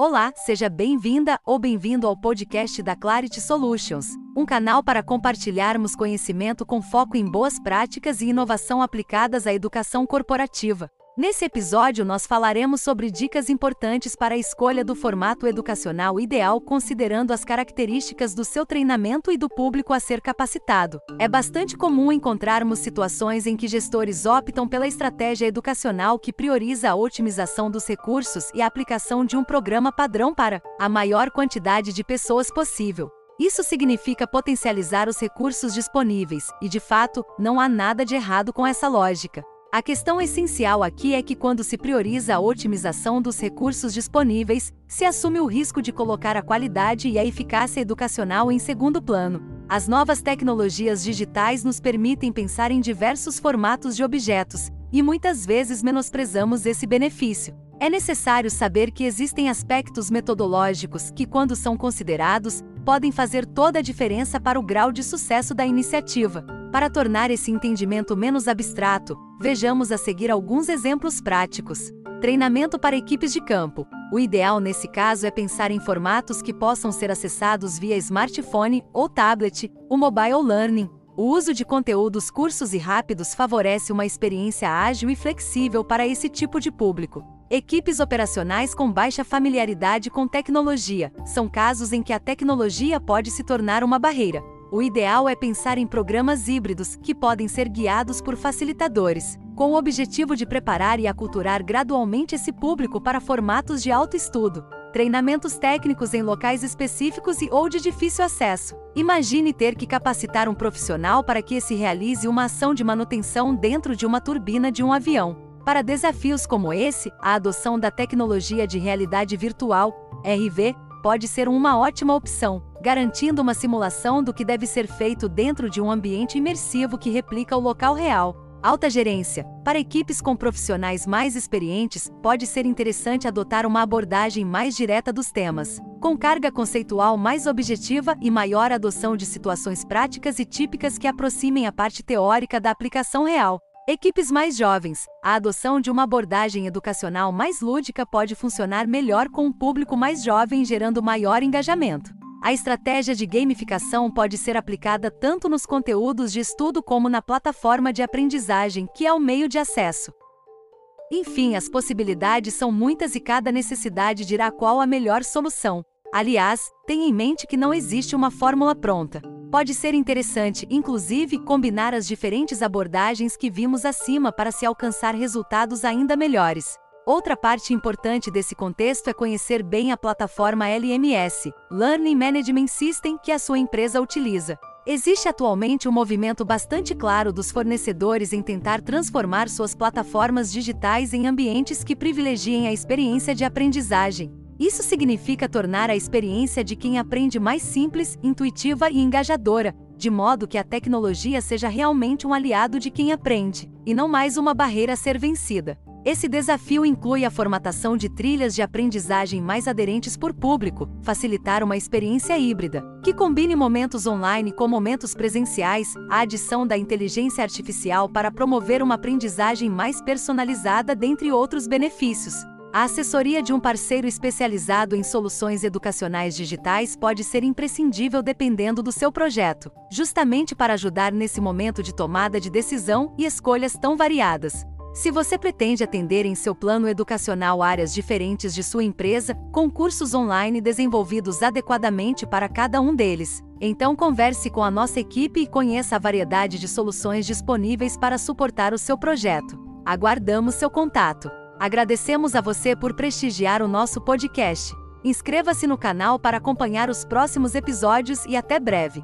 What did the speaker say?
Olá, seja bem-vinda ou bem-vindo ao podcast da Clarity Solutions, um canal para compartilharmos conhecimento com foco em boas práticas e inovação aplicadas à educação corporativa. Nesse episódio, nós falaremos sobre dicas importantes para a escolha do formato educacional ideal, considerando as características do seu treinamento e do público a ser capacitado. É bastante comum encontrarmos situações em que gestores optam pela estratégia educacional que prioriza a otimização dos recursos e a aplicação de um programa padrão para a maior quantidade de pessoas possível. Isso significa potencializar os recursos disponíveis, e de fato, não há nada de errado com essa lógica. A questão essencial aqui é que, quando se prioriza a otimização dos recursos disponíveis, se assume o risco de colocar a qualidade e a eficácia educacional em segundo plano. As novas tecnologias digitais nos permitem pensar em diversos formatos de objetos, e muitas vezes menosprezamos esse benefício. É necessário saber que existem aspectos metodológicos que, quando são considerados, podem fazer toda a diferença para o grau de sucesso da iniciativa. Para tornar esse entendimento menos abstrato, vejamos a seguir alguns exemplos práticos. Treinamento para equipes de campo. O ideal nesse caso é pensar em formatos que possam ser acessados via smartphone ou tablet, o mobile learning. O uso de conteúdos cursos e rápidos favorece uma experiência ágil e flexível para esse tipo de público. Equipes operacionais com baixa familiaridade com tecnologia são casos em que a tecnologia pode se tornar uma barreira. O ideal é pensar em programas híbridos que podem ser guiados por facilitadores, com o objetivo de preparar e aculturar gradualmente esse público para formatos de autoestudo. Treinamentos técnicos em locais específicos e ou de difícil acesso. Imagine ter que capacitar um profissional para que esse realize uma ação de manutenção dentro de uma turbina de um avião. Para desafios como esse, a adoção da tecnologia de realidade virtual, RV, pode ser uma ótima opção, garantindo uma simulação do que deve ser feito dentro de um ambiente imersivo que replica o local real. Alta gerência. Para equipes com profissionais mais experientes, pode ser interessante adotar uma abordagem mais direta dos temas, com carga conceitual mais objetiva e maior adoção de situações práticas e típicas que aproximem a parte teórica da aplicação real. Equipes mais jovens. A adoção de uma abordagem educacional mais lúdica pode funcionar melhor com um público mais jovem, gerando maior engajamento. A estratégia de gamificação pode ser aplicada tanto nos conteúdos de estudo como na plataforma de aprendizagem, que é o meio de acesso. Enfim, as possibilidades são muitas e cada necessidade dirá qual a melhor solução. Aliás, tenha em mente que não existe uma fórmula pronta. Pode ser interessante, inclusive, combinar as diferentes abordagens que vimos acima para se alcançar resultados ainda melhores. Outra parte importante desse contexto é conhecer bem a plataforma LMS, Learning Management System, que a sua empresa utiliza. Existe atualmente um movimento bastante claro dos fornecedores em tentar transformar suas plataformas digitais em ambientes que privilegiem a experiência de aprendizagem. Isso significa tornar a experiência de quem aprende mais simples, intuitiva e engajadora, de modo que a tecnologia seja realmente um aliado de quem aprende, e não mais uma barreira a ser vencida. Esse desafio inclui a formatação de trilhas de aprendizagem mais aderentes por público, facilitar uma experiência híbrida, que combine momentos online com momentos presenciais, a adição da inteligência artificial para promover uma aprendizagem mais personalizada, dentre outros benefícios. A assessoria de um parceiro especializado em soluções educacionais digitais pode ser imprescindível dependendo do seu projeto, justamente para ajudar nesse momento de tomada de decisão e escolhas tão variadas. Se você pretende atender em seu plano educacional áreas diferentes de sua empresa, com cursos online desenvolvidos adequadamente para cada um deles, então converse com a nossa equipe e conheça a variedade de soluções disponíveis para suportar o seu projeto. Aguardamos seu contato. Agradecemos a você por prestigiar o nosso podcast. Inscreva-se no canal para acompanhar os próximos episódios e até breve.